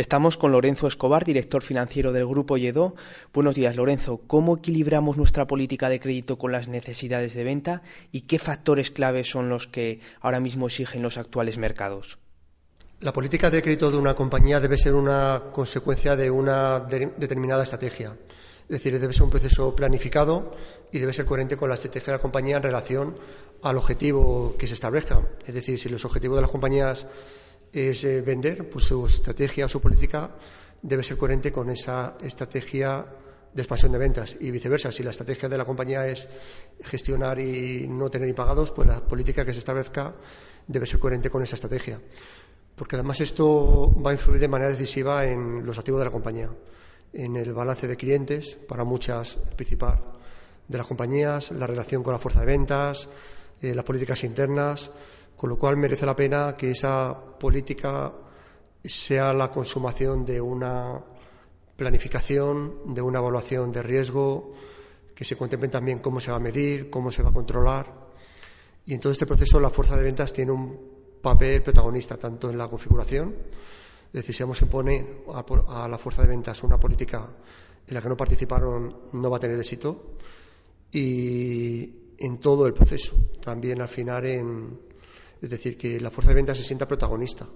Estamos con Lorenzo Escobar, director financiero del Grupo Yedo. Buenos días, Lorenzo. ¿Cómo equilibramos nuestra política de crédito con las necesidades de venta y qué factores claves son los que ahora mismo exigen los actuales mercados? La política de crédito de una compañía debe ser una consecuencia de una determinada estrategia. Es decir, debe ser un proceso planificado y debe ser coherente con la estrategia de la compañía en relación al objetivo que se establezca. Es decir, si los objetivos de las compañías es eh, vender, pues su estrategia o su política debe ser coherente con esa estrategia de expansión de ventas y viceversa. Si la estrategia de la compañía es gestionar y no tener impagados, pues la política que se establezca debe ser coherente con esa estrategia. Porque además esto va a influir de manera decisiva en los activos de la compañía, en el balance de clientes, para muchas, el principal de las compañías, la relación con la fuerza de ventas, eh, las políticas internas, con lo cual merece la pena que esa política sea la consumación de una planificación, de una evaluación de riesgo, que se contemplen también cómo se va a medir, cómo se va a controlar. Y en todo este proceso la fuerza de ventas tiene un papel protagonista tanto en la configuración, es decir, si vamos a imponer a la fuerza de ventas una política en la que no participaron, no va a tener éxito, y en todo el proceso, también al final en, es decir, que la fuerza de ventas se sienta protagonista.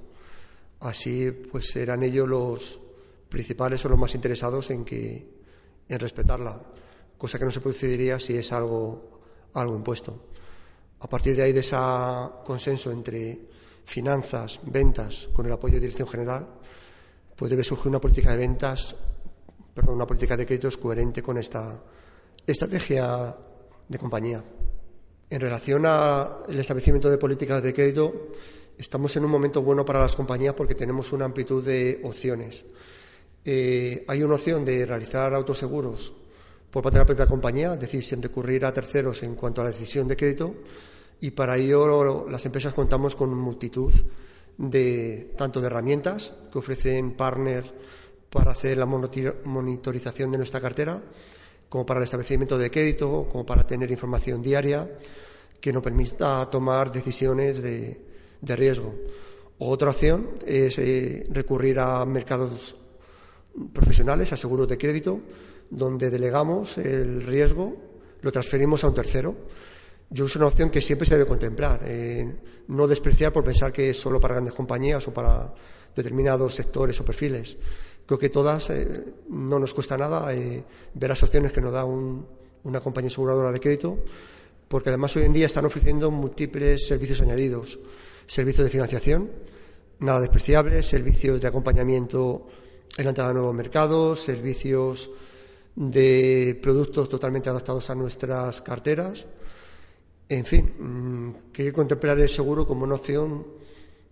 Así, pues serán ellos los principales o los más interesados en que en respetarla, cosa que no se produciría si es algo, algo impuesto. A partir de ahí, de ese consenso entre finanzas, ventas, con el apoyo de dirección general, pues debe surgir una política de ventas, perdón, una política de créditos coherente con esta estrategia de compañía. En relación al establecimiento de políticas de crédito, estamos en un momento bueno para las compañías porque tenemos una amplitud de opciones. Eh, hay una opción de realizar autoseguros por parte de la propia compañía, es decir, sin recurrir a terceros en cuanto a la decisión de crédito, y para ello las empresas contamos con multitud de tanto de herramientas que ofrecen partners para hacer la monitorización de nuestra cartera, como para el establecimiento de crédito, como para tener información diaria que nos permita tomar decisiones de, riesgo. Otra opción es eh, recurrir a mercados profesionales, a seguros de crédito, donde delegamos el riesgo, lo transferimos a un tercero. Yo es una opción que siempre se debe contemplar, eh, no despreciar por pensar que es solo para grandes compañías o para determinados sectores o perfiles. Creo que todas eh, no nos cuesta nada eh, ver las opciones que nos da una compañía aseguradora de crédito, porque además hoy en día están ofreciendo múltiples servicios añadidos, servicios de financiación, nada despreciables, servicios de acompañamiento en la entrada a nuevos mercados, servicios de productos totalmente adaptados a nuestras carteras. En fin, mm, que contemplar el seguro como una opción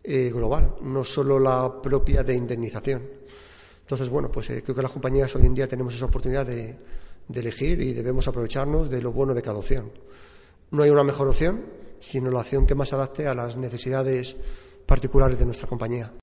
eh, global, no solo la propia de indemnización. Entonces, bueno, pues eh, creo que las compañías hoy en día tenemos esa oportunidad de elegir y debemos aprovecharnos de lo bueno de cada opción. No hay una mejor opción, sino la opción que más adapte a las necesidades particulares de nuestra compañía.